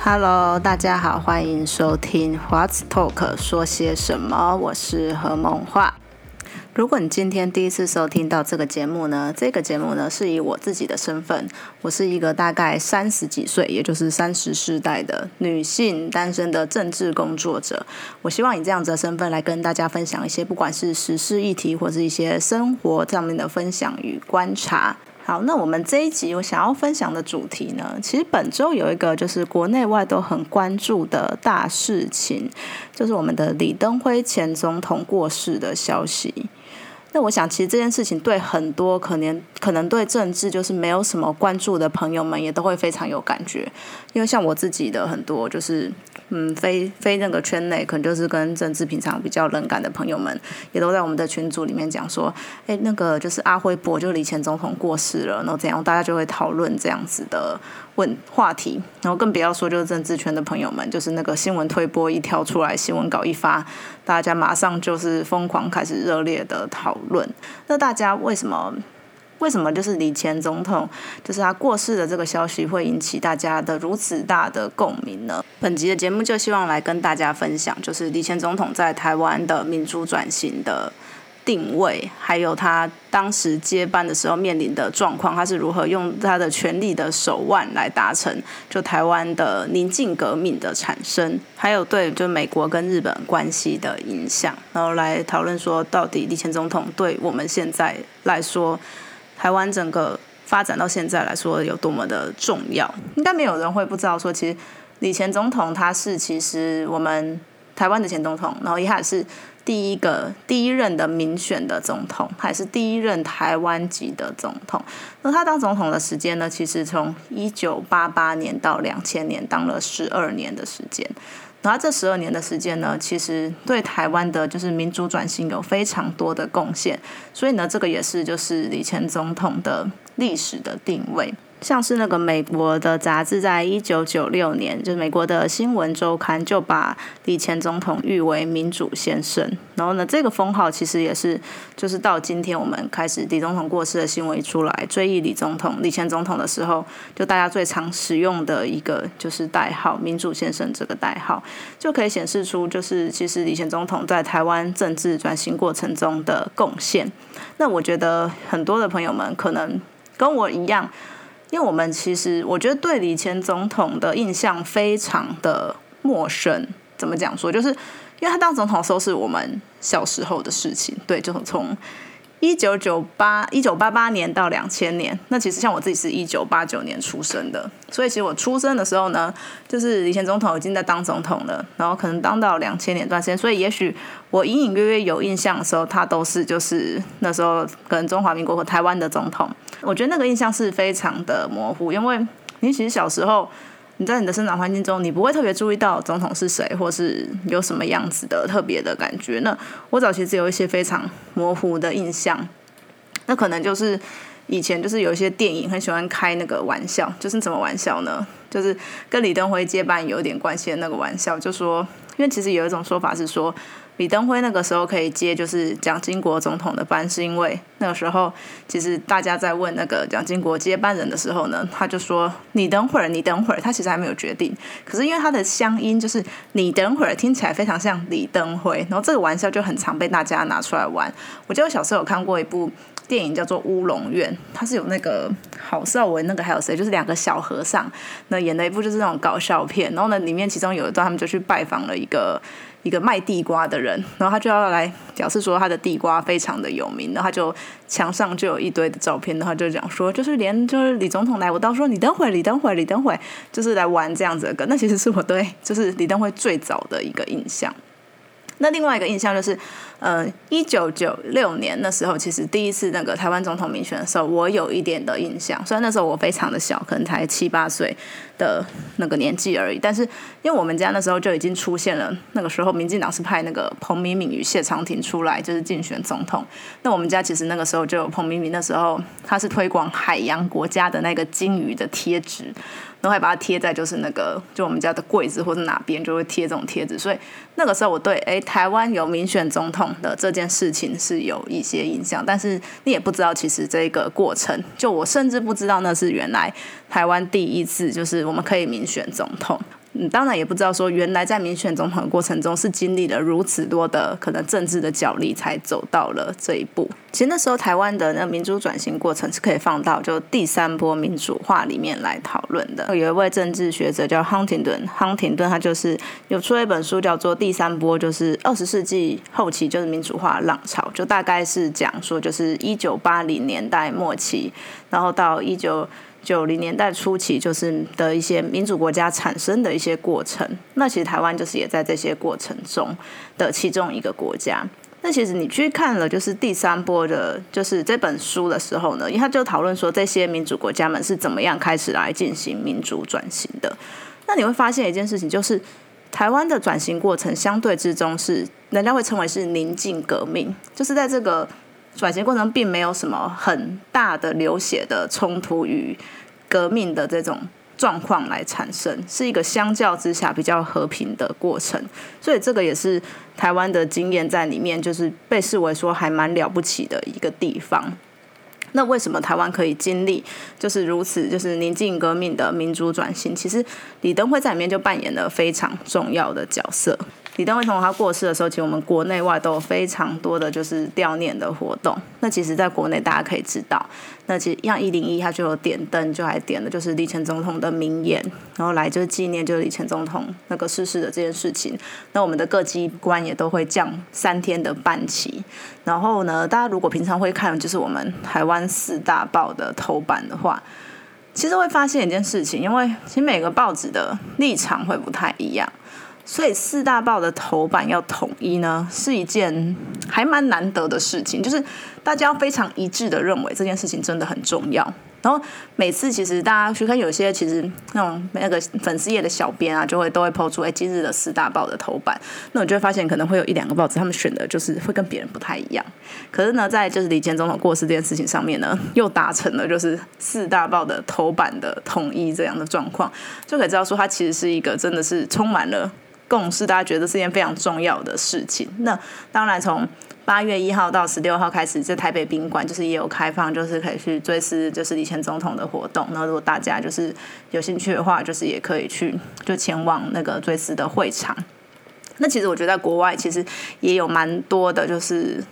Hello，大家好，欢迎收听 What's Talk 说些什么，我是何梦画。如果你今天第一次收听到这个节目呢，这个节目呢是以我自己的身份，我是一个大概三十几岁，也就是三十世代的女性单身的政治工作者。我希望以这样子的身份来跟大家分享一些，不管是时事议题，或是一些生活上面的分享与观察。好，那我们这一集我想要分享的主题呢，其实本周有一个就是国内外都很关注的大事情，就是我们的李登辉前总统过世的消息。那我想，其实这件事情对很多可能可能对政治就是没有什么关注的朋友们，也都会非常有感觉，因为像我自己的很多就是。嗯，非非那个圈内，可能就是跟政治平常比较冷感的朋友们，也都在我们的群组里面讲说，哎，那个就是阿辉伯，就是李前总统过世了，然后怎样，大家就会讨论这样子的问话题，然后更不要说就是政治圈的朋友们，就是那个新闻推播一跳出来，新闻稿一发，大家马上就是疯狂开始热烈的讨论。那大家为什么？为什么就是李前总统，就是他过世的这个消息会引起大家的如此大的共鸣呢？本集的节目就希望来跟大家分享，就是李前总统在台湾的民主转型的定位，还有他当时接班的时候面临的状况，他是如何用他的权力的手腕来达成就台湾的宁静革命的产生，还有对就美国跟日本关系的影响，然后来讨论说到底李前总统对我们现在来说。台湾整个发展到现在来说有多么的重要，应该没有人会不知道。说其实李前总统他是其实我们台湾的前总统，然后也是第一个第一任的民选的总统，还是第一任台湾籍的总统。那他当总统的时间呢，其实从一九八八年到两千年，当了十二年的时间。然后这十二年的时间呢，其实对台湾的就是民主转型有非常多的贡献，所以呢，这个也是就是李前总统的历史的定位。像是那个美国的杂志，在一九九六年，就是美国的新闻周刊就把李前总统誉为民主先生。然后呢，这个封号其实也是，就是到今天我们开始李总统过世的新闻一出来，追忆李总统、李前总统的时候，就大家最常使用的一个就是代号“民主先生”这个代号，就可以显示出就是其实李前总统在台湾政治转型过程中的贡献。那我觉得很多的朋友们可能跟我一样。因为我们其实，我觉得对李前总统的印象非常的陌生。怎么讲说？就是因为他当总统的时候是我们小时候的事情，对，就从。一九九八一九八八年到两千年，那其实像我自己是一九八九年出生的，所以其实我出生的时候呢，就是以前总统已经在当总统了，然后可能当到两千年段时间，所以也许我隐隐约约有印象的时候，他都是就是那时候可能中华民国和台湾的总统，我觉得那个印象是非常的模糊，因为你其实小时候。你在你的生长环境中，你不会特别注意到总统是谁，或是有什么样子的特别的感觉。那我早期只有一些非常模糊的印象，那可能就是以前就是有一些电影很喜欢开那个玩笑，就是什么玩笑呢？就是跟李登辉接班有点关系的那个玩笑，就说，因为其实有一种说法是说。李登辉那个时候可以接就是蒋经国总统的班，是因为那个时候其实大家在问那个蒋经国接班人的时候呢，他就说你等会儿，你等会儿，他其实还没有决定。可是因为他的乡音就是你等会儿听起来非常像李登辉，然后这个玩笑就很常被大家拿出来玩。我记得我小时候有看过一部电影叫做《乌龙院》，它是有那个郝邵文，那个还有谁，就是两个小和尚那演的一部就是那种搞笑片。然后呢，里面其中有一段他们就去拜访了一个。一个卖地瓜的人，然后他就要来表示说他的地瓜非常的有名，然后他就墙上就有一堆的照片，然后就讲说，就是连就是李总统来，我都说你等会，李登辉，李登辉，就是来玩这样子的歌。那其实是我对就是李登辉最早的一个印象。那另外一个印象就是，呃，一九九六年那时候，其实第一次那个台湾总统民选的时候，我有一点的印象。虽然那时候我非常的小，可能才七八岁的那个年纪而已，但是因为我们家那时候就已经出现了，那个时候民进党是派那个彭明敏与谢长廷出来，就是竞选总统。那我们家其实那个时候就有彭明敏，那时候他是推广海洋国家的那个金鱼的贴纸。然后还把它贴在就是那个就我们家的柜子或者哪边就会贴这种贴纸，所以那个时候我对哎台湾有民选总统的这件事情是有一些印象，但是你也不知道其实这个过程，就我甚至不知道那是原来台湾第一次就是我们可以民选总统。嗯，当然也不知道说，原来在民选总统的过程中是经历了如此多的可能政治的角力，才走到了这一步。其实那时候台湾的那民主转型过程是可以放到就第三波民主化里面来讨论的。有一位政治学者叫亨廷顿，亨廷顿他就是有出了一本书叫做《第三波》，就是二十世纪后期就是民主化浪潮，就大概是讲说就是一九八零年代末期，然后到一九。九零年代初期，就是的一些民主国家产生的一些过程。那其实台湾就是也在这些过程中的其中一个国家。那其实你去看了就是第三波的，就是这本书的时候呢，因为他就讨论说这些民主国家们是怎么样开始来进行民主转型的。那你会发现一件事情，就是台湾的转型过程相对之中是人家会称为是宁静革命，就是在这个。转型过程并没有什么很大的流血的冲突与革命的这种状况来产生，是一个相较之下比较和平的过程。所以这个也是台湾的经验在里面，就是被视为说还蛮了不起的一个地方。那为什么台湾可以经历就是如此就是宁静革命的民主转型？其实李登辉在里面就扮演了非常重要的角色。李登辉同他过世的时候，其实我们国内外都有非常多的就是悼念的活动。那其实，在国内大家可以知道，那其实像一零一，他就有点灯，就还点的就是李前总统的名言，然后来就是纪念就是李前总统那个逝世的这件事情。那我们的各机关也都会降三天的半旗。然后呢，大家如果平常会看就是我们台湾四大报的头版的话，其实会发现一件事情，因为其实每个报纸的立场会不太一样。所以四大报的头版要统一呢，是一件还蛮难得的事情，就是大家非常一致的认为这件事情真的很重要。然后每次其实大家去看，有些其实那种那个粉丝页的小编啊，就会都会抛出哎今日的四大报的头版，那我就会发现可能会有一两个报纸他们选的就是会跟别人不太一样。可是呢，在就是李前总统过世这件事情上面呢，又达成了就是四大报的头版的统一这样的状况，就可以知道说它其实是一个真的是充满了。共识，大家觉得是件非常重要的事情。那当然，从八月一号到十六号开始，在台北宾馆就是也有开放，就是可以去追思就是以前总统的活动。那如果大家就是有兴趣的话，就是也可以去就前往那个追思的会场。那其实我觉得在国外其实也有蛮多的，就是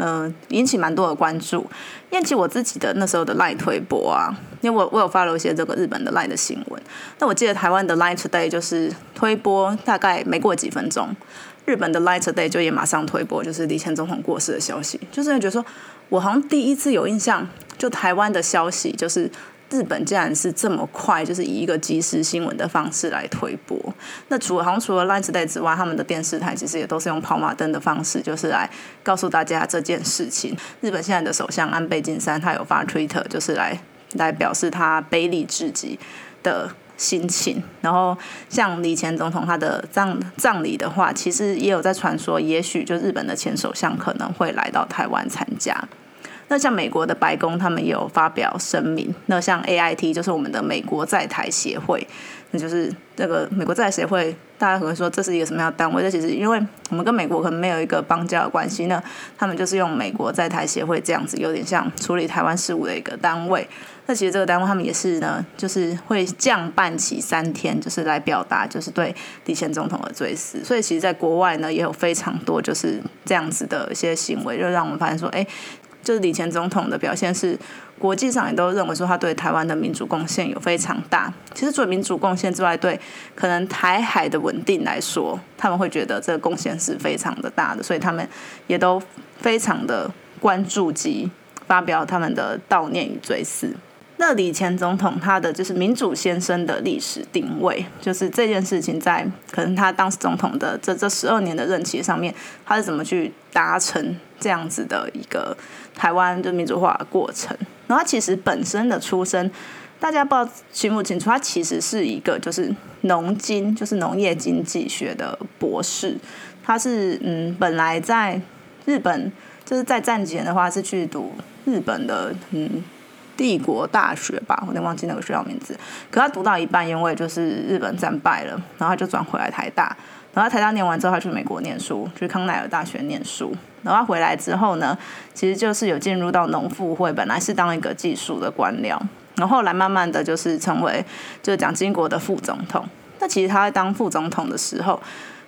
嗯引起蛮多的关注。因为其实我自己的那时候的赖推播啊。因为我我有发了一些这个日本的 Line 的新闻，那我记得台湾的 Line Today 就是推播大概没过几分钟，日本的 Line Today 就也马上推播，就是李前总统过世的消息，就是觉得说，我好像第一次有印象，就台湾的消息，就是日本竟然是这么快，就是以一个即时新闻的方式来推播。那除了好像除了 Line Today 之外，他们的电视台其实也都是用跑马灯的方式，就是来告诉大家这件事情。日本现在的首相安倍晋三他有发 Twitter，就是来。来表示他悲厉至极的心情，然后像李前总统他的葬葬礼的话，其实也有在传说，也许就日本的前首相可能会来到台湾参加。那像美国的白宫，他们也有发表声明。那像 A I T 就是我们的美国在台协会，那就是这个美国在台协会，大家可能说这是一个什么样的单位？这其实因为我们跟美国可能没有一个邦交的关系，那他们就是用美国在台协会这样子，有点像处理台湾事务的一个单位。那其实这个单位他们也是呢，就是会降半旗三天，就是来表达就是对李前总统的追思。所以其实，在国外呢，也有非常多就是这样子的一些行为，就让我们发现说，哎。就是李前总统的表现是，国际上也都认为说他对台湾的民主贡献有非常大。其实除了民主贡献之外，对可能台海的稳定来说，他们会觉得这个贡献是非常的大的，所以他们也都非常的关注及发表他们的悼念与追思。那李前总统他的就是民主先生的历史定位，就是这件事情在可能他当时总统的这这十二年的任期上面，他是怎么去达成这样子的一个台湾的民主化的过程？然后他其实本身的出身，大家不知道清不清楚，他其实是一个就是农经，就是农业经济学的博士。他是嗯，本来在日本就是在战前的话是去读日本的嗯。帝国大学吧，我有点忘记那个学校名字。可他读到一半，因为就是日本战败了，然后他就转回来台大。然后台大念完之后，他去美国念书，去康奈尔大学念书。然后他回来之后呢，其实就是有进入到农妇会，本来是当一个技术的官僚，然后后来慢慢的就是成为就是蒋经国的副总统。那其实他在当副总统的时候，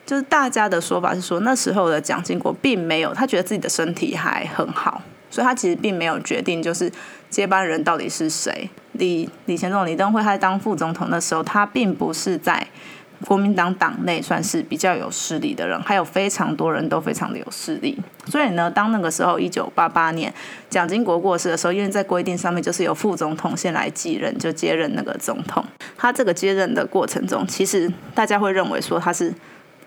就是大家的说法是说，那时候的蒋经国并没有，他觉得自己的身体还很好，所以他其实并没有决定就是接班人到底是谁。李李前总李登辉他在当副总统的时候，他并不是在。国民党党内算是比较有势力的人，还有非常多人都非常的有势力。所以呢，当那个时候一九八八年蒋经国过世的时候，因为在规定上面就是由副总统先来继任，就接任那个总统。他这个接任的过程中，其实大家会认为说他是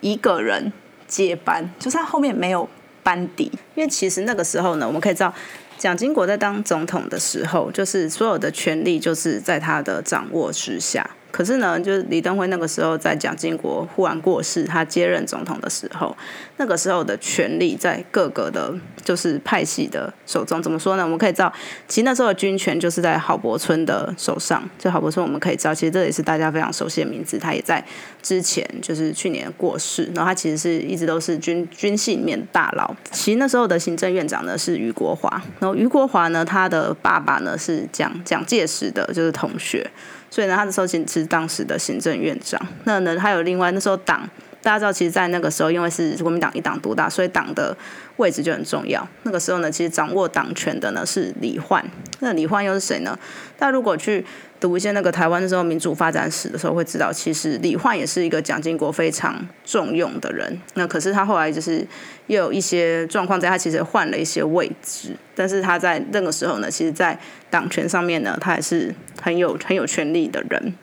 一个人接班，就是他后面没有班底。因为其实那个时候呢，我们可以知道。蒋经国在当总统的时候，就是所有的权力就是在他的掌握之下。可是呢，就是李登辉那个时候在蒋经国忽然过世，他接任总统的时候，那个时候的权力在各个的，就是派系的手中。怎么说呢？我们可以知道，其实那时候的军权就是在郝柏村的手上。就郝柏村，我们可以知道，其实这也是大家非常熟悉的名字。他也在之前就是去年过世，然后他其实是一直都是军军系里面大佬。其实那时候的行政院长呢是余国华，然后余国华呢，他的爸爸呢是蒋蒋介石的，就是同学。所以呢，他的时候其实是当时的行政院长。那呢，还有另外那时候党，大家知道，其实，在那个时候，因为是国民党一党独大，所以党的位置就很重要。那个时候呢，其实掌握党权的呢是李焕。那李焕又是谁呢？大家如果去。读一些那个台湾的时候民主发展史的时候，会知道其实李焕也是一个蒋经国非常重用的人。那可是他后来就是又有一些状况，在他其实换了一些位置，但是他在那个时候呢，其实，在党权上面呢，他还是很有很有权力的人。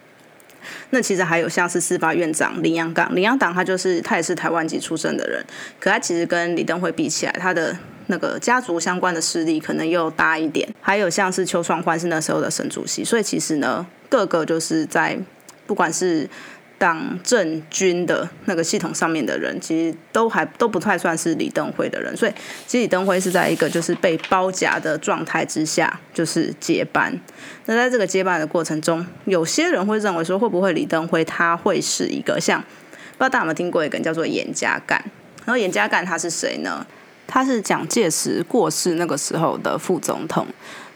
那其实还有像是司法院长林洋港，林洋港他就是他也是台湾籍出身的人，可他其实跟李登辉比起来，他的。那个家族相关的势力可能又大一点，还有像是邱双欢是那时候的省主席，所以其实呢，各个就是在不管是党政军的那个系统上面的人，其实都还都不太算是李登辉的人，所以其实李登辉是在一个就是被包夹的状态之下，就是接班。那在这个接班的过程中，有些人会认为说，会不会李登辉他会是一个像不知道大家有没有听过一个人叫做严家淦，然后严家淦他是谁呢？他是蒋介石过世那个时候的副总统，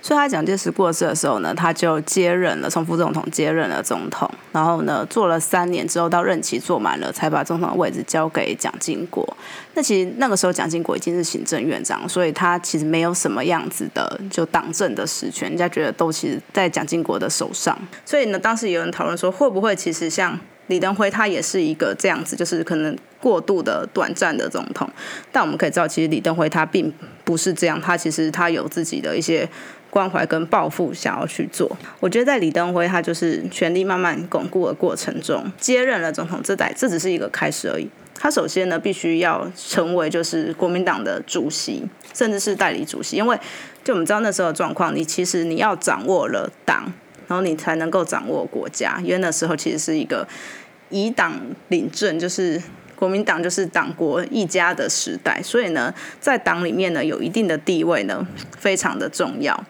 所以他蒋介石过世的时候呢，他就接任了，从副总统接任了总统，然后呢做了三年之后，到任期做满了，才把总统的位置交给蒋经国。那其实那个时候蒋经国已经是行政院长，所以他其实没有什么样子的就党政的实权，人家觉得都其实在蒋经国的手上。所以呢，当时有人讨论说，会不会其实像。李登辉他也是一个这样子，就是可能过度的短暂的总统，但我们可以知道，其实李登辉他并不是这样，他其实他有自己的一些关怀跟抱负想要去做。我觉得在李登辉他就是权力慢慢巩固的过程中，接任了总统，这代这只是一个开始而已。他首先呢，必须要成为就是国民党的主席，甚至是代理主席，因为就我们知道那时候的状况，你其实你要掌握了党。然后你才能够掌握国家，因为那时候其实是一个以党领政，就是国民党就是党国一家的时代，所以呢，在党里面呢有一定的地位呢，非常的重要。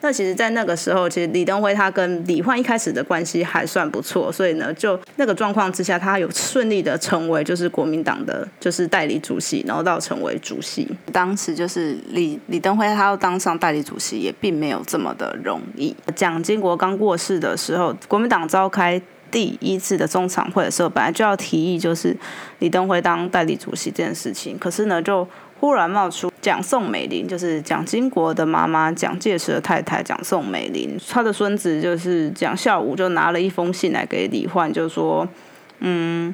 那其实，在那个时候，其实李登辉他跟李焕一开始的关系还算不错，所以呢，就那个状况之下，他有顺利的成为就是国民党的就是代理主席，然后到成为主席。当时就是李李登辉他要当上代理主席，也并没有这么的容易。蒋经国刚过世的时候，国民党召开第一次的中常会的时候，本来就要提议就是李登辉当代理主席这件事情，可是呢，就忽然冒出蒋宋美龄，就是蒋经国的妈妈，蒋介石的太太蒋宋美龄，他的孙子就是蒋孝武，就拿了一封信来给李焕，就说，嗯，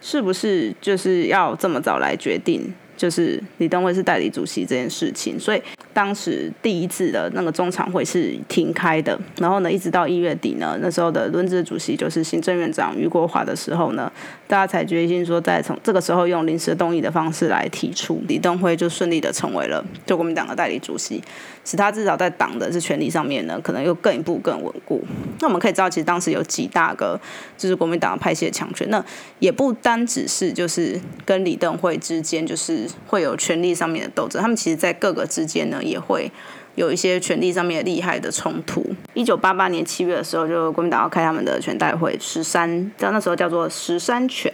是不是就是要这么早来决定？就是李登辉是代理主席这件事情，所以当时第一次的那个中常会是停开的。然后呢，一直到一月底呢，那时候的轮值主席就是行政院长余国华的时候呢，大家才决心说，再从这个时候用临时动议的方式来提出，李登辉就顺利的成为了就国民党的代理主席。使他至少在党的这权力上面呢，可能又更一步更稳固。那我们可以知道，其实当时有几大个就是国民党的派系的强权，那也不单只是就是跟李登辉之间就是会有权力上面的斗争，他们其实在各个之间呢也会有一些权力上面厉害的冲突。一九八八年七月的时候，就国民党要开他们的全代会，十三，到那时候叫做十三全。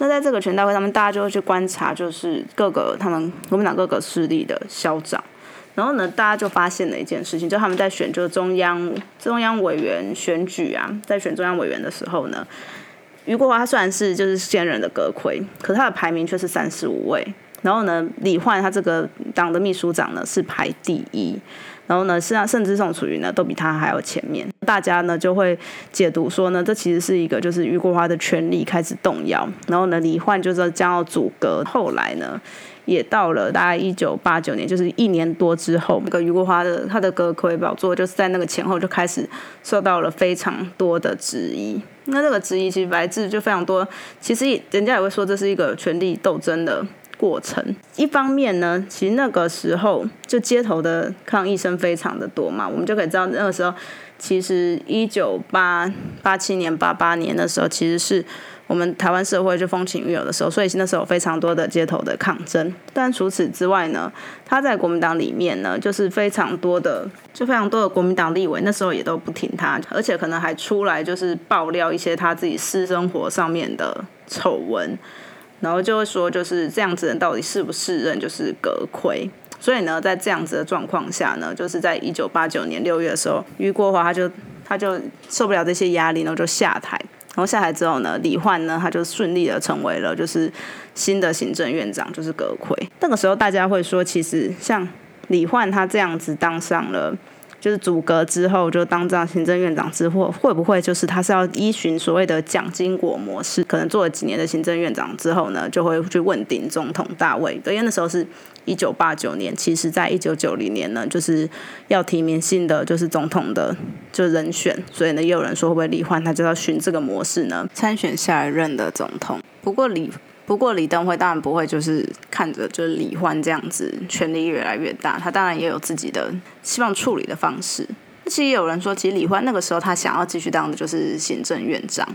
那在这个全代会上面，大家就会去观察，就是各个他们国民党各个势力的消长。然后呢，大家就发现了一件事情，就他们在选就是中央中央委员选举啊，在选中央委员的时候呢，余国华他虽然是就是现任的阁魁，可是他的排名却是三十五位。然后呢，李焕他这个党的秘书长呢是排第一，然后呢，实际上甚至宋楚瑜呢都比他还要前面。大家呢就会解读说呢，这其实是一个就是余国华的权力开始动摇，然后呢，李焕就是将要阻隔。后来呢，也到了大概一九八九年，就是一年多之后，那个余国华的他的阁魁宝座就是在那个前后就开始受到了非常多的质疑。那这个质疑其实来自就非常多，其实人家也会说这是一个权力斗争的。过程，一方面呢，其实那个时候就街头的抗议声非常的多嘛，我们就可以知道那个时候，其实一九八八七年、八八年的时候，其实是我们台湾社会就风起云涌的时候，所以那时候有非常多的街头的抗争。但除此之外呢，他在国民党里面呢，就是非常多的，就非常多的国民党立委那时候也都不听他，而且可能还出来就是爆料一些他自己私生活上面的丑闻。然后就会说，就是这样子人到底是不是任就是阁魁？所以呢，在这样子的状况下呢，就是在一九八九年六月的时候，余国华他就他就受不了这些压力，然后就下台。然后下台之后呢，李焕呢他就顺利的成为了就是新的行政院长，就是阁魁。那个时候大家会说，其实像李焕他这样子当上了。就是阻隔之后就当上行政院长之后，会不会就是他是要依循所谓的蒋经国模式？可能做了几年的行政院长之后呢，就会去问鼎总统大位。因为那时候是一九八九年，其实在一九九零年呢，就是要提名新的就是总统的就人选，所以呢，也有人说会不会李焕他就要循这个模式呢参选下一任的总统？不过李。不过李登辉当然不会就是看着就是李焕这样子权力越来越大，他当然也有自己的希望处理的方式。其实有人说，其实李焕那个时候他想要继续当的就是行政院长，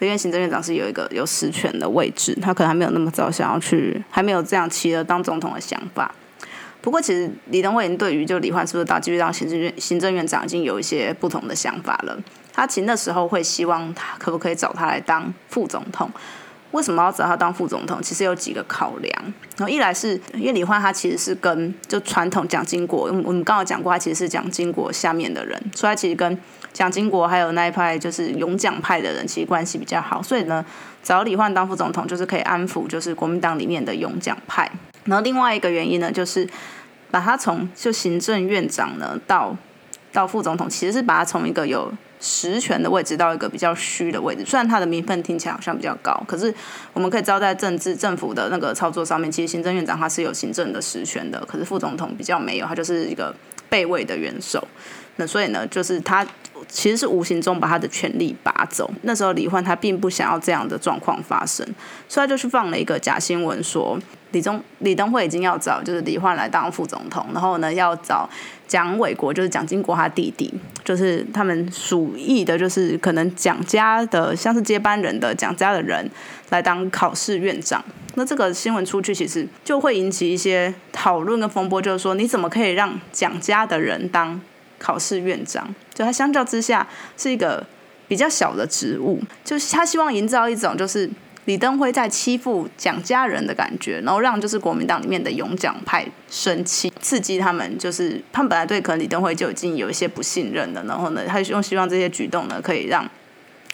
因为行政院长是有一个有实权的位置，他可能还没有那么早想要去，还没有这样企鹅当总统的想法。不过其实李登辉对于就李焕是不是当继续当行政院行政院长已经有一些不同的想法了。他其实那时候会希望他可不可以找他来当副总统。为什么要找他当副总统？其实有几个考量。然后一来是因为李焕他其实是跟就传统蒋经国，我们刚刚讲过，他其实是蒋经国下面的人，所以他其实跟蒋经国还有那一派就是勇蒋派的人其实关系比较好。所以呢，找李焕当副总统就是可以安抚就是国民党里面的勇蒋派。然后另外一个原因呢，就是把他从就行政院长呢到到副总统，其实是把他从一个有实权的位置到一个比较虚的位置，虽然他的名分听起来好像比较高，可是我们可以知道，在政治政府的那个操作上面，其实行政院长他是有行政的实权的，可是副总统比较没有，他就是一个备位的元首。那所以呢，就是他其实是无形中把他的权力拔走。那时候李焕他并不想要这样的状况发生，所以他就去放了一个假新闻，说李宗李登辉已经要找就是李焕来当副总统，然后呢要找。蒋纬国就是蒋经国他弟弟，就是他们属意的，就是可能蒋家的像是接班人的蒋家的人来当考试院长。那这个新闻出去，其实就会引起一些讨论跟风波，就是说你怎么可以让蒋家的人当考试院长？就他相较之下是一个比较小的职务，就是他希望营造一种就是。李登辉在欺负蒋家人的感觉，然后让就是国民党里面的勇蒋派生气，刺激他们，就是他们本来对可能李登辉就已经有一些不信任了，然后呢，他用希望这些举动呢，可以让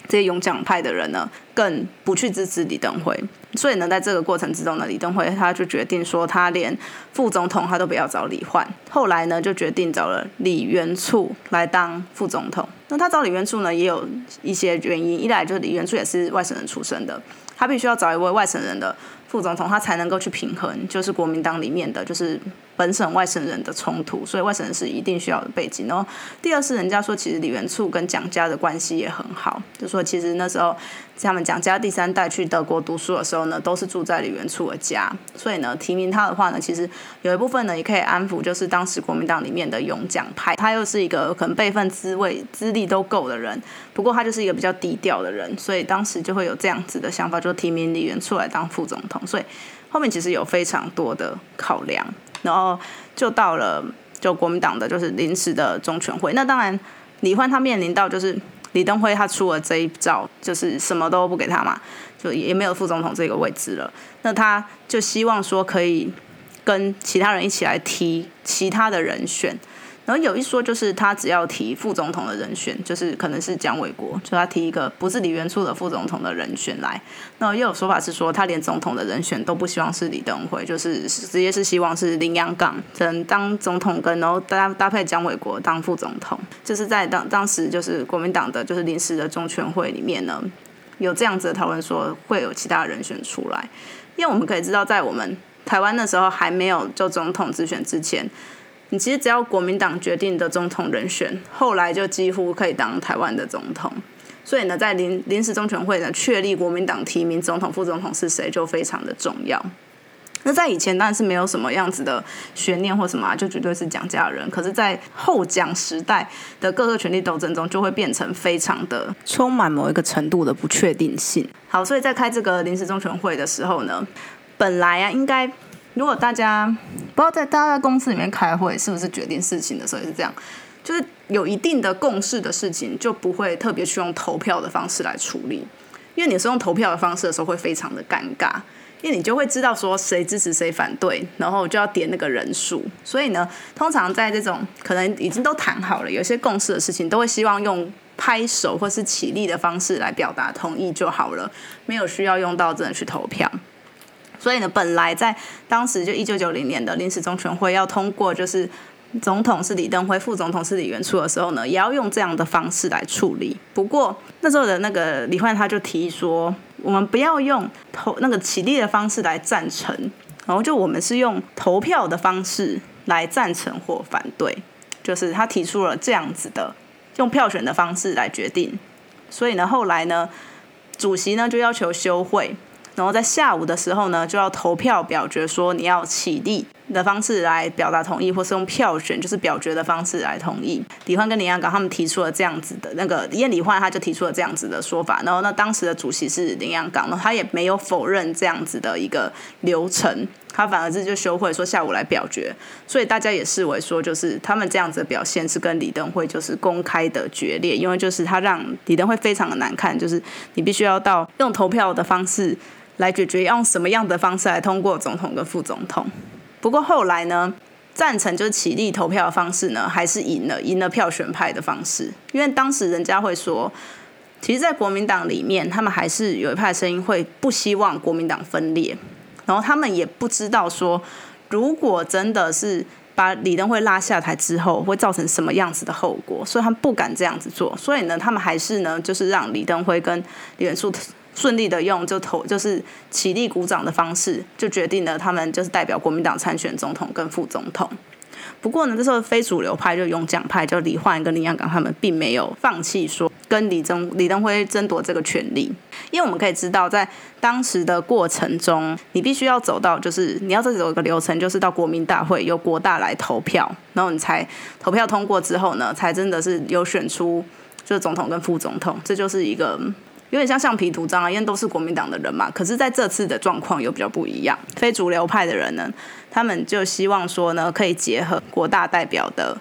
这些勇蒋派的人呢，更不去支持李登辉。所以呢，在这个过程之中呢，李登辉他就决定说，他连副总统他都不要找李焕。后来呢，就决定找了李元簇来当副总统。那他找李元簇呢，也有一些原因，一来就是李元簇也是外省人出身的。他必须要找一位外省人的副总统，他才能够去平衡，就是国民党里面的就是。本省外省人的冲突，所以外省人是一定需要的背景。然后第二是人家说，其实李元簇跟蒋家的关系也很好，就说其实那时候他们蒋家第三代去德国读书的时候呢，都是住在李元簇的家。所以呢，提名他的话呢，其实有一部分呢也可以安抚，就是当时国民党里面的勇蒋派。他又是一个可能辈分、资位、资历都够的人，不过他就是一个比较低调的人，所以当时就会有这样子的想法，就提名李元簇来当副总统。所以后面其实有非常多的考量。然后就到了就国民党的就是临时的中全会。那当然，李焕他面临到就是李登辉他出了这一招，就是什么都不给他嘛，就也没有副总统这个位置了。那他就希望说可以跟其他人一起来提其他的人选。然后有一说就是他只要提副总统的人选，就是可能是蒋纬国，就他提一个不是李元簇的副总统的人选来。那又有说法是说他连总统的人选都不希望是李登辉，就是直接是希望是林洋港能当总统，跟然后搭搭配蒋纬国当副总统。就是在当当时就是国民党的就是临时的中全会里面呢，有这样子的讨论说会有其他人选出来，因为我们可以知道在我们台湾那时候还没有就总统直选之前。你其实只要国民党决定的总统人选，后来就几乎可以当台湾的总统。所以呢，在临临时中全会呢确立国民党提名总统、副总统是谁，就非常的重要。那在以前当然是没有什么样子的悬念或什么，就绝对是蒋家人。可是，在后蒋时代的各个权力斗争中，就会变成非常的充满某一个程度的不确定性。好，所以在开这个临时中全会的时候呢，本来啊应该。如果大家不知道在大家在公司里面开会是不是决定事情的时候也是这样，就是有一定的共识的事情就不会特别去用投票的方式来处理，因为你是用投票的方式的时候会非常的尴尬，因为你就会知道说谁支持谁反对，然后就要点那个人数，所以呢，通常在这种可能已经都谈好了有些共识的事情，都会希望用拍手或是起立的方式来表达同意就好了，没有需要用到真的去投票。所以呢，本来在当时就一九九零年的临时中全会要通过，就是总统是李登辉，副总统是李元初的时候呢，也要用这样的方式来处理。不过那时候的那个李焕他就提议说，我们不要用投那个起立的方式来赞成，然后就我们是用投票的方式来赞成或反对，就是他提出了这样子的用票选的方式来决定。所以呢，后来呢，主席呢就要求休会。然后在下午的时候呢，就要投票表决，说你要起立的方式来表达同意，或是用票选，就是表决的方式来同意。李焕跟林洋港他们提出了这样子的那个，因为李焕他就提出了这样子的说法。然后那当时的主席是林洋港，那他也没有否认这样子的一个流程，他反而是就休会说下午来表决。所以大家也视为说，就是他们这样子的表现是跟李登辉就是公开的决裂，因为就是他让李登辉非常的难看，就是你必须要到用投票的方式。来解决用什么样的方式来通过总统跟副总统。不过后来呢，赞成就是起立投票的方式呢，还是赢了，赢了票选派的方式。因为当时人家会说，其实，在国民党里面，他们还是有一派声音会不希望国民党分裂，然后他们也不知道说，如果真的是把李登辉拉下台之后，会造成什么样子的后果，所以他们不敢这样子做。所以呢，他们还是呢，就是让李登辉跟李元簇。顺利的用就投就是起立鼓掌的方式，就决定了他们就是代表国民党参选总统跟副总统。不过呢，这时候非主流派就勇蒋派，就李焕跟林洋港他们并没有放弃说跟李登李登辉争夺这个权利，因为我们可以知道，在当时的过程中，你必须要走到就是你要再走一个流程，就是到国民大会由国大来投票，然后你才投票通过之后呢，才真的是有选出就是总统跟副总统，这就是一个。有点像橡皮图章啊，因为都是国民党的人嘛。可是在这次的状况又比较不一样，非主流派的人呢，他们就希望说呢，可以结合国大代表的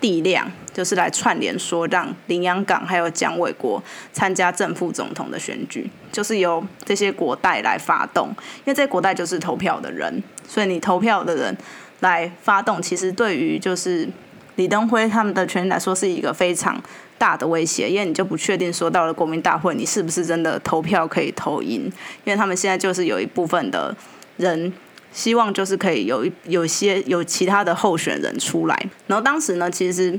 力量，就是来串联说，让林洋港还有蒋纬国参加正副总统的选举，就是由这些国代来发动，因为这些国代就是投票的人，所以你投票的人来发动，其实对于就是李登辉他们的权利来说，是一个非常。大的威胁，因为你就不确定说到了国民大会，你是不是真的投票可以投赢？因为他们现在就是有一部分的人希望就是可以有一有些有其他的候选人出来。然后当时呢，其实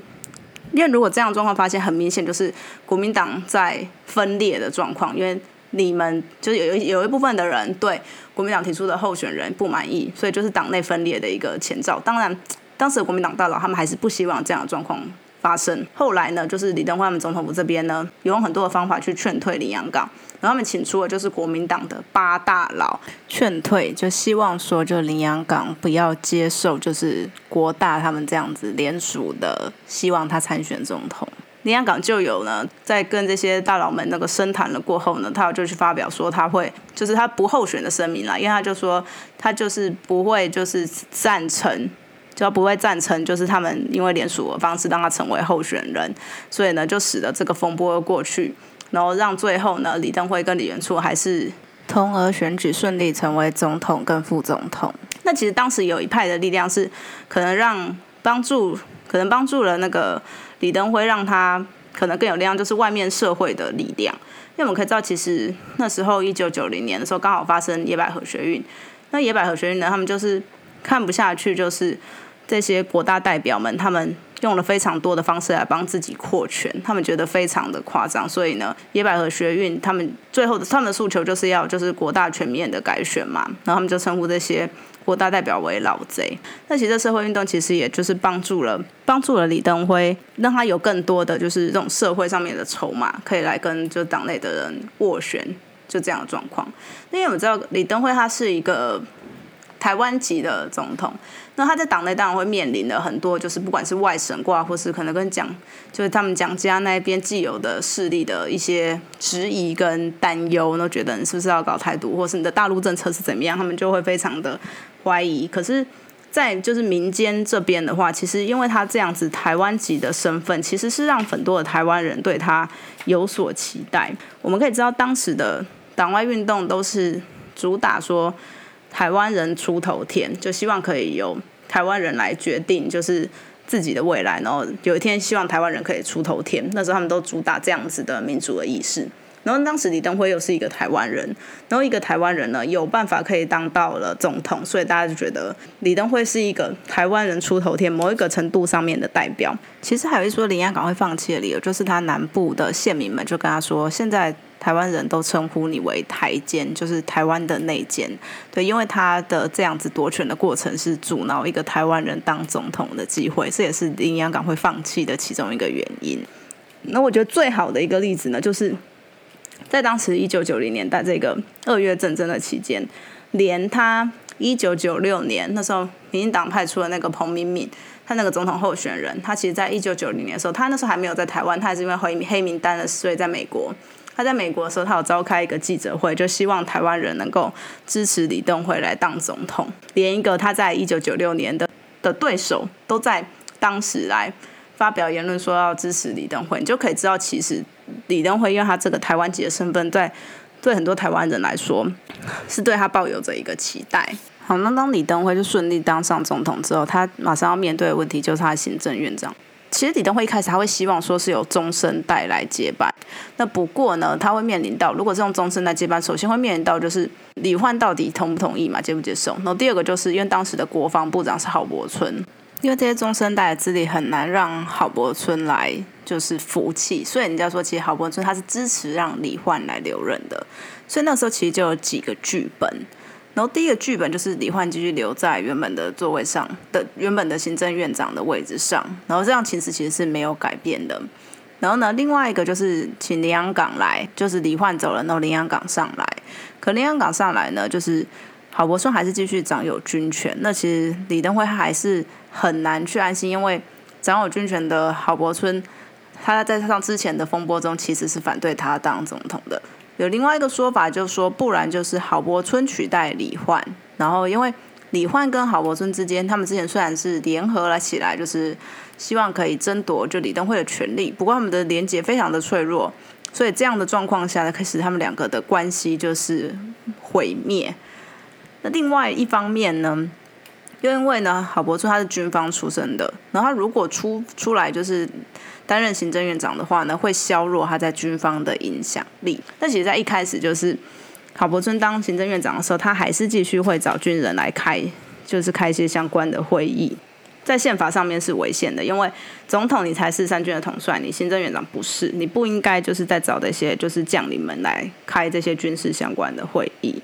因为如果这样状况发现，很明显就是国民党在分裂的状况，因为你们就是有有一部分的人对国民党提出的候选人不满意，所以就是党内分裂的一个前兆。当然，当时的国民党大佬他们还是不希望这样的状况。发生后来呢，就是李登辉他们总统府这边呢，有用很多的方法去劝退林洋港，然后他们请出了就是国民党的八大佬劝退，就希望说就林洋港不要接受就是国大他们这样子联署的，希望他参选总统。林洋港就有呢，在跟这些大佬们那个深谈了过后呢，他就去发表说他会就是他不候选的声明啦，因为他就说他就是不会就是赞成。就不会赞成，就是他们因为联署的方式让他成为候选人，所以呢，就使得这个风波过去，然后让最后呢，李登辉跟李元簇还是通俄选举顺利成为总统跟副总统。那其实当时有一派的力量是可能让帮助，可能帮助了那个李登辉，让他可能更有力量，就是外面社会的力量。因为我们可以知道，其实那时候一九九零年的时候，刚好发生野百合学运。那野百合学运呢，他们就是看不下去，就是这些国大代表们，他们用了非常多的方式来帮自己扩权，他们觉得非常的夸张。所以呢，野百合学运他们最后的他们的诉求就是要就是国大全面的改选嘛，然后他们就称呼这些。国大代表为老贼，那其实社会运动其实也就是帮助了帮助了李登辉，让他有更多的就是这种社会上面的筹码，可以来跟就党内的人斡旋，就这样的状况。因为我们知道李登辉他是一个台湾籍的总统，那他在党内当然会面临的很多就是不管是外省挂，或是可能跟蒋就是他们蒋家那边既有的势力的一些质疑跟担忧，都觉得你是不是要搞台独，或是你的大陆政策是怎么样，他们就会非常的。怀疑，可是，在就是民间这边的话，其实因为他这样子台湾籍的身份，其实是让很多的台湾人对他有所期待。我们可以知道，当时的党外运动都是主打说台湾人出头天，就希望可以由台湾人来决定，就是自己的未来，然后有一天希望台湾人可以出头天。那时候他们都主打这样子的民主的意识。然后当时李登辉又是一个台湾人，然后一个台湾人呢有办法可以当到了总统，所以大家就觉得李登辉是一个台湾人出头天，某一个程度上面的代表。其实还有一说林洋港会放弃的理由，就是他南部的县民们就跟他说，现在台湾人都称呼你为台奸，就是台湾的内奸。对，因为他的这样子夺权的过程是阻挠一个台湾人当总统的机会，这也是林洋港会放弃的其中一个原因。那我觉得最好的一个例子呢，就是。在当时一九九零年代这个二月战争的期间，连他一九九六年那时候，民进党派出了那个彭明敏，他那个总统候选人，他其实在一九九零年的时候，他那时候还没有在台湾，他还是因为黑黑名单的，所以在美国。他在美国的时候，他有召开一个记者会，就希望台湾人能够支持李登辉来当总统。连一个他在一九九六年的的对手，都在当时来发表言论说要支持李登辉，你就可以知道其实。李登辉因为他这个台湾籍的身份，在对很多台湾人来说，是对他抱有着一个期待。好，那当李登辉就顺利当上总统之后，他马上要面对的问题就是他行政院长。其实李登辉一开始他会希望说是由中生代来接班，那不过呢，他会面临到如果是用中生代接班，首先会面临到就是李焕到底同不同意嘛，接不接受？然后第二个就是因为当时的国防部长是郝柏村。因为这些中生代的资历很难让郝柏村来就是服气，所以人家说其实郝柏村他是支持让李焕来留任的，所以那时候其实就有几个剧本，然后第一个剧本就是李焕继续留在原本的座位上的原本的行政院长的位置上，然后这样其实其实是没有改变的。然后呢，另外一个就是请林洋港来，就是李焕走了，然后林洋港上来，可林洋港上来呢，就是郝柏村还是继续掌有军权，那其实李登辉还是。很难去安心，因为掌有军权的郝柏村，他在上之前的风波中其实是反对他当总统的。有另外一个说法，就是说，不然就是郝柏村取代李焕，然后因为李焕跟郝柏村之间，他们之前虽然是联合了起来，就是希望可以争夺就李登辉的权利，不过他们的连结非常的脆弱，所以这样的状况下呢，开始他们两个的关系就是毁灭。那另外一方面呢？又因为呢，郝柏村他是军方出身的，然后他如果出出来就是担任行政院长的话呢，会削弱他在军方的影响力。但其实，在一开始就是郝柏村当行政院长的时候，他还是继续会找军人来开，就是开一些相关的会议。在宪法上面是违宪的，因为总统你才是三军的统帅，你行政院长不是，你不应该就是在找这些就是将领们来开这些军事相关的会议。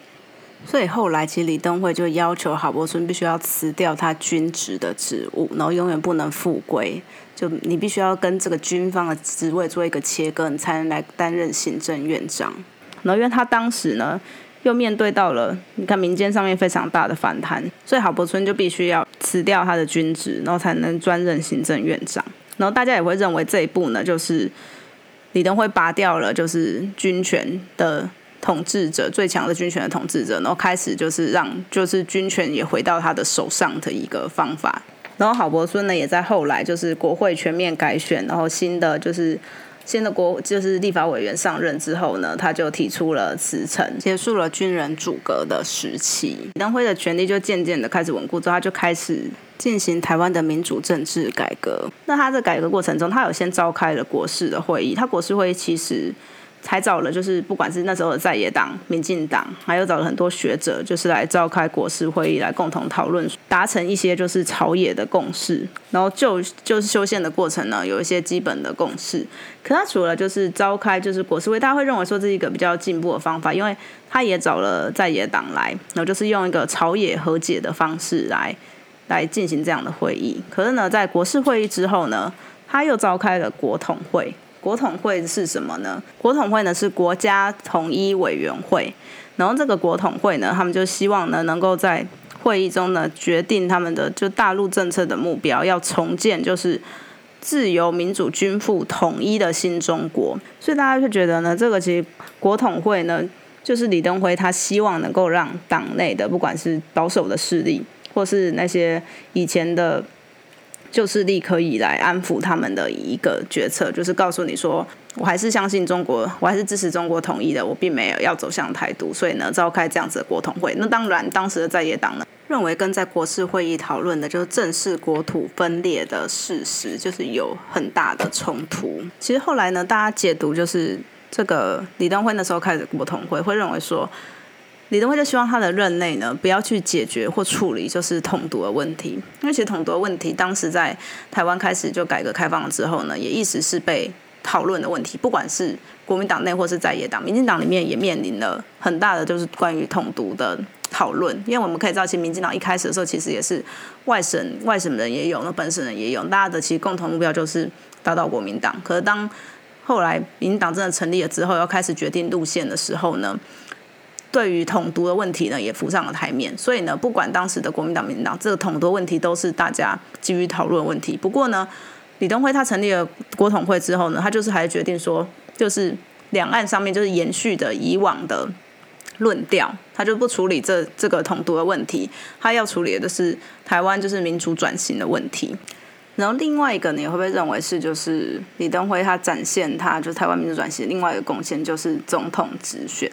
所以后来，其实李登辉就要求郝柏村必须要辞掉他军职的职务，然后永远不能复归。就你必须要跟这个军方的职位做一个切割，你才能来担任行政院长。然后因为他当时呢，又面对到了你看民间上面非常大的反弹，所以郝柏村就必须要辞掉他的军职，然后才能专任行政院长。然后大家也会认为这一步呢，就是李登辉拔掉了就是军权的。统治者最强的军权的统治者，然后开始就是让就是军权也回到他的手上的一个方法。然后郝柏村呢，也在后来就是国会全面改选，然后新的就是新的国就是立法委员上任之后呢，他就提出了辞呈，结束了军人主革的时期。李登辉的权力就渐渐的开始稳固之后，他就开始进行台湾的民主政治改革。那他在改革过程中，他有先召开了国事的会议，他国事会议其实。才找了，就是不管是那时候的在野党、民进党，还有找了很多学者，就是来召开国事会议，来共同讨论，达成一些就是朝野的共识。然后就就是修宪的过程呢，有一些基本的共识。可他除了就是召开就是国事会，大家会认为说这是一个比较进步的方法，因为他也找了在野党来，然后就是用一个朝野和解的方式来来进行这样的会议。可是呢，在国事会议之后呢，他又召开了国统会。国统会是什么呢？国统会呢是国家统一委员会，然后这个国统会呢，他们就希望呢能够在会议中呢决定他们的就大陆政策的目标，要重建就是自由民主均富统一的新中国。所以大家就觉得呢，这个其实国统会呢，就是李登辉他希望能够让党内的不管是保守的势力，或是那些以前的。就是立刻以来安抚他们的一个决策，就是告诉你说，我还是相信中国，我还是支持中国统一的，我并没有要走向台独，所以呢，召开这样子的国统会。那当然，当时的在野党呢，认为跟在国事会议讨论的，就是正式国土分裂的事实，就是有很大的冲突。其实后来呢，大家解读就是这个李登辉那时候开始国统会，会认为说。李登辉就希望他的任内呢，不要去解决或处理就是统独的问题，因为其实统独的问题，当时在台湾开始就改革开放了之后呢，也一直是被讨论的问题。不管是国民党内或是在野党，民进党里面也面临了很大的就是关于统独的讨论。因为我们可以知道，其实民进党一开始的时候，其实也是外省外省人也有，那本省人也有，大家的其实共同目标就是打倒国民党。可是当后来民进党真的成立了之后，要开始决定路线的时候呢？对于统独的问题呢，也浮上了台面。所以呢，不管当时的国民党、民进党，这个统独问题都是大家基于讨论问题。不过呢，李登辉他成立了国统会之后呢，他就是还决定说，就是两岸上面就是延续的以往的论调，他就不处理这这个统独的问题，他要处理的是台湾就是民主转型的问题。然后另外一个，你会不会认为是就是李登辉他展现他就是台湾民主转型另外一个贡献，就是总统直选。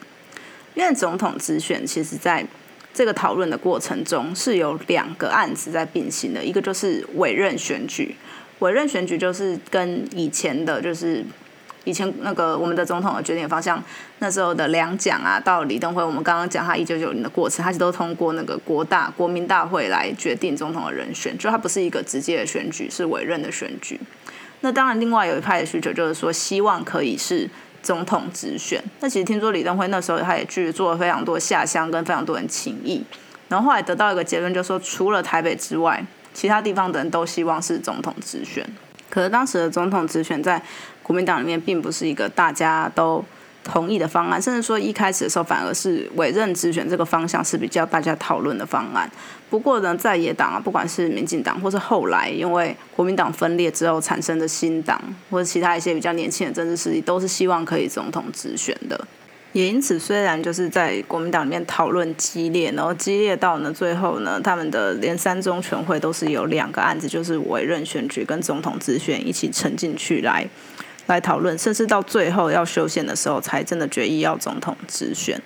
因为总统直选，其实在这个讨论的过程中是有两个案子在并行的，一个就是委任选举，委任选举就是跟以前的，就是以前那个我们的总统的决定方向，那时候的两蒋啊，到李登辉，我们刚刚讲他一九九零的过程，他都通过那个国大国民大会来决定总统的人选，就它不是一个直接的选举，是委任的选举。那当然，另外有一派的需求就是说，希望可以是。总统直选，那其实听说李登辉那时候他也去做了非常多下乡，跟非常多人情谊，然后后来得到一个结论，就是说除了台北之外，其他地方的人都希望是总统直选。可是当时的总统直选在国民党里面并不是一个大家都。同意的方案，甚至说一开始的时候反而是委任直选这个方向是比较大家讨论的方案。不过呢，在野党啊，不管是民进党，或是后来因为国民党分裂之后产生的新党，或者其他一些比较年轻的政治势力，都是希望可以总统直选的。也因此，虽然就是在国民党里面讨论激烈，然后激烈到呢最后呢，他们的连三中全会都是有两个案子，就是委任选举跟总统直选一起沉进去来。来讨论，甚至到最后要修宪的时候，才真的决议要总统直选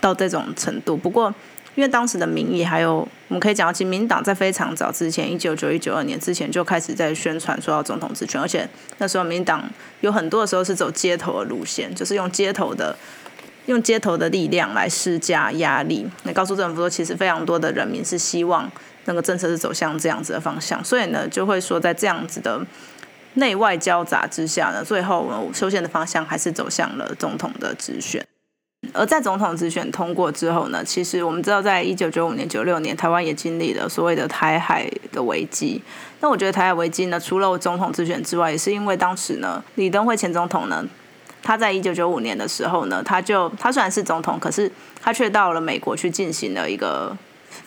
到这种程度。不过，因为当时的民意，还有我们可以讲到，其实民党在非常早之前，一九九一九二年之前就开始在宣传说要总统直选，而且那时候民党有很多的时候是走街头的路线，就是用街头的用街头的力量来施加压力，那告诉政府说，其实非常多的人民是希望那个政策是走向这样子的方向，所以呢，就会说在这样子的。内外交杂之下呢，最后修宪的方向还是走向了总统的直选。而在总统直选通过之后呢，其实我们知道，在一九九五年、九六年，台湾也经历了所谓的台海的危机。那我觉得台海危机呢，除了总统直选之外，也是因为当时呢，李登辉前总统呢，他在一九九五年的时候呢，他就他虽然是总统，可是他却到了美国去进行了一个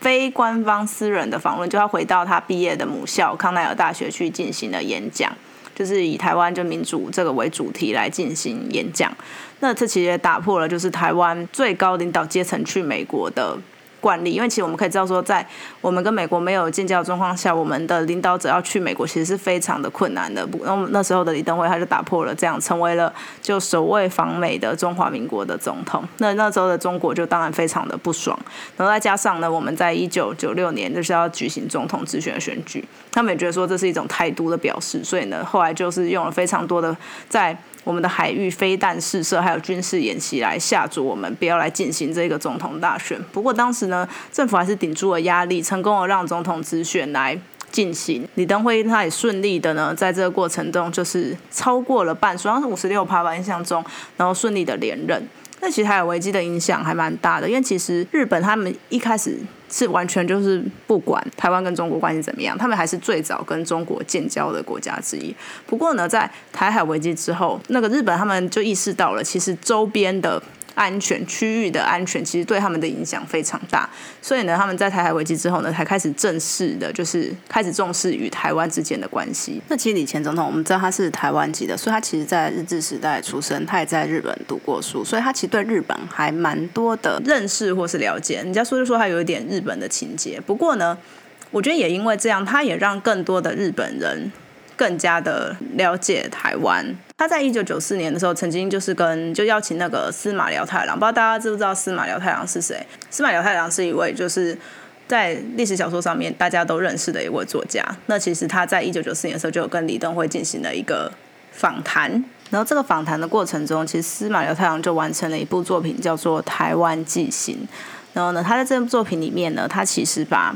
非官方私人的访问，就要回到他毕业的母校康奈尔大学去进行了演讲。就是以台湾就民主这个为主题来进行演讲，那这其实也打破了就是台湾最高领导阶层去美国的惯例，因为其实我们可以知道说，在我们跟美国没有建交的状况下，我们的领导者要去美国其实是非常的困难的。不，那那时候的李登辉他就打破了这样，成为了就首位访美的中华民国的总统。那那时候的中国就当然非常的不爽，然后再加上呢，我们在一九九六年就是要举行总统直选选举，他们也觉得说这是一种态度的表示，所以呢，后来就是用了非常多的在。我们的海域飞弹试射，还有军事演习来吓阻我们，不要来进行这个总统大选。不过当时呢，政府还是顶住了压力，成功的让总统直选来进行。李登辉他也顺利的呢，在这个过程中就是超过了半数，好像是五十六趴吧，印象中，然后顺利的连任。那其实还有危机的影响还蛮大的，因为其实日本他们一开始是完全就是不管台湾跟中国关系怎么样，他们还是最早跟中国建交的国家之一。不过呢，在台海危机之后，那个日本他们就意识到了，其实周边的。安全区域的安全其实对他们的影响非常大，所以呢，他们在台海危机之后呢，才开始正式的，就是开始重视与台湾之间的关系。那其实李前总统，我们知道他是台湾籍的，所以他其实在日治时代出生，他也在日本读过书，所以他其实对日本还蛮多的认识或是了解。人家说就说他有一点日本的情节，不过呢，我觉得也因为这样，他也让更多的日本人。更加的了解台湾。他在一九九四年的时候，曾经就是跟就邀请那个司马辽太郎，不知道大家知不知道司马辽太郎是谁？司马辽太郎是一位就是在历史小说上面大家都认识的一位作家。那其实他在一九九四年的时候就有跟李登辉进行了一个访谈，然后这个访谈的过程中，其实司马辽太郎就完成了一部作品叫做《台湾记行》。然后呢，他在这部作品里面呢，他其实把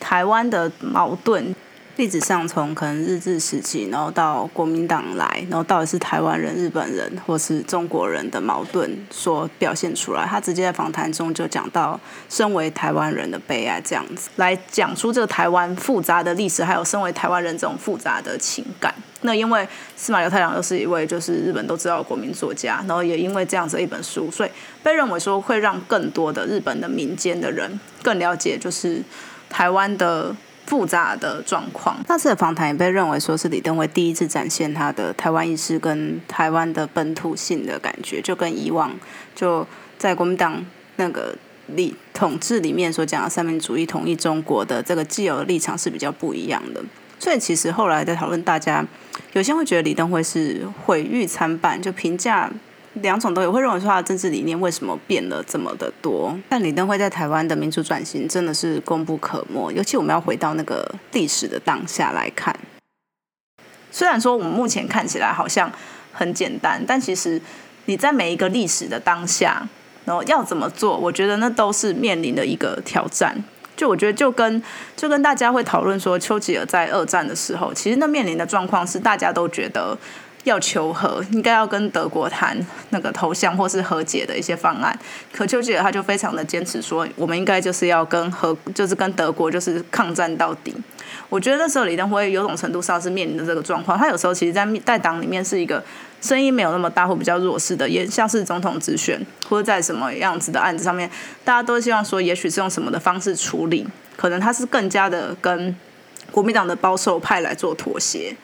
台湾的矛盾。历史上，从可能日治时期，然后到国民党来，然后到底是台湾人、日本人或是中国人的矛盾所表现出来。他直接在访谈中就讲到，身为台湾人的悲哀，这样子来讲出这个台湾复杂的历史，还有身为台湾人这种复杂的情感。那因为司马辽太郎又是一位就是日本都知道的国民作家，然后也因为这样子一本书，所以被认为说会让更多的日本的民间的人更了解，就是台湾的。复杂的状况。那次的访谈也被认为说是李登辉第一次展现他的台湾意识跟台湾的本土性的感觉，就跟以往就在国民党那个立统治里面所讲的三民主义统一中国的这个既有的立场是比较不一样的。所以其实后来在讨论，大家有些会觉得李登辉是毁誉参半，就评价。两种都有，会认为说他的政治理念为什么变了这么的多？但李登辉在台湾的民主转型真的是功不可没，尤其我们要回到那个历史的当下来看。虽然说我们目前看起来好像很简单，但其实你在每一个历史的当下，然后要怎么做，我觉得那都是面临的一个挑战。就我觉得就跟就跟大家会讨论说，丘吉尔在二战的时候，其实那面临的状况是大家都觉得。要求和，应该要跟德国谈那个投降或是和解的一些方案。可丘吉尔他就非常的坚持说，我们应该就是要跟和，就是跟德国就是抗战到底。我觉得那时候李登辉有种程度上是面临的这个状况。他有时候其实，在在党里面是一个声音没有那么大或比较弱势的，也像是总统直选或者在什么样子的案子上面，大家都希望说，也许是用什么的方式处理，可能他是更加的跟国民党的保守派来做妥协。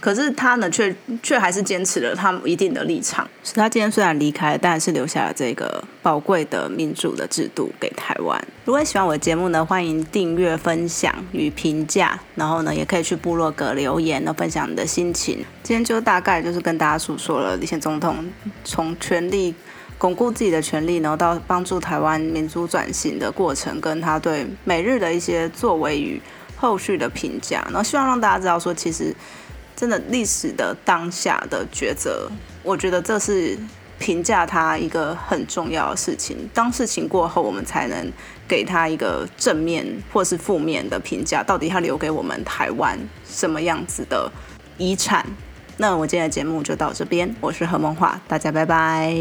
可是他呢，却却还是坚持了他一定的立场。是他今天虽然离开，但是留下了这个宝贵的民主的制度给台湾。如果喜欢我的节目呢，欢迎订阅、分享与评价。然后呢，也可以去部落格留言，呢分享你的心情。今天就大概就是跟大家诉说了李前总统从权力巩固自己的权利，然后到帮助台湾民主转型的过程，跟他对美日的一些作为与后续的评价。然后希望让大家知道说，其实。真的历史的当下的抉择，我觉得这是评价他一个很重要的事情。当事情过后，我们才能给他一个正面或是负面的评价。到底他留给我们台湾什么样子的遗产？那我今天的节目就到这边，我是何梦华，大家拜拜。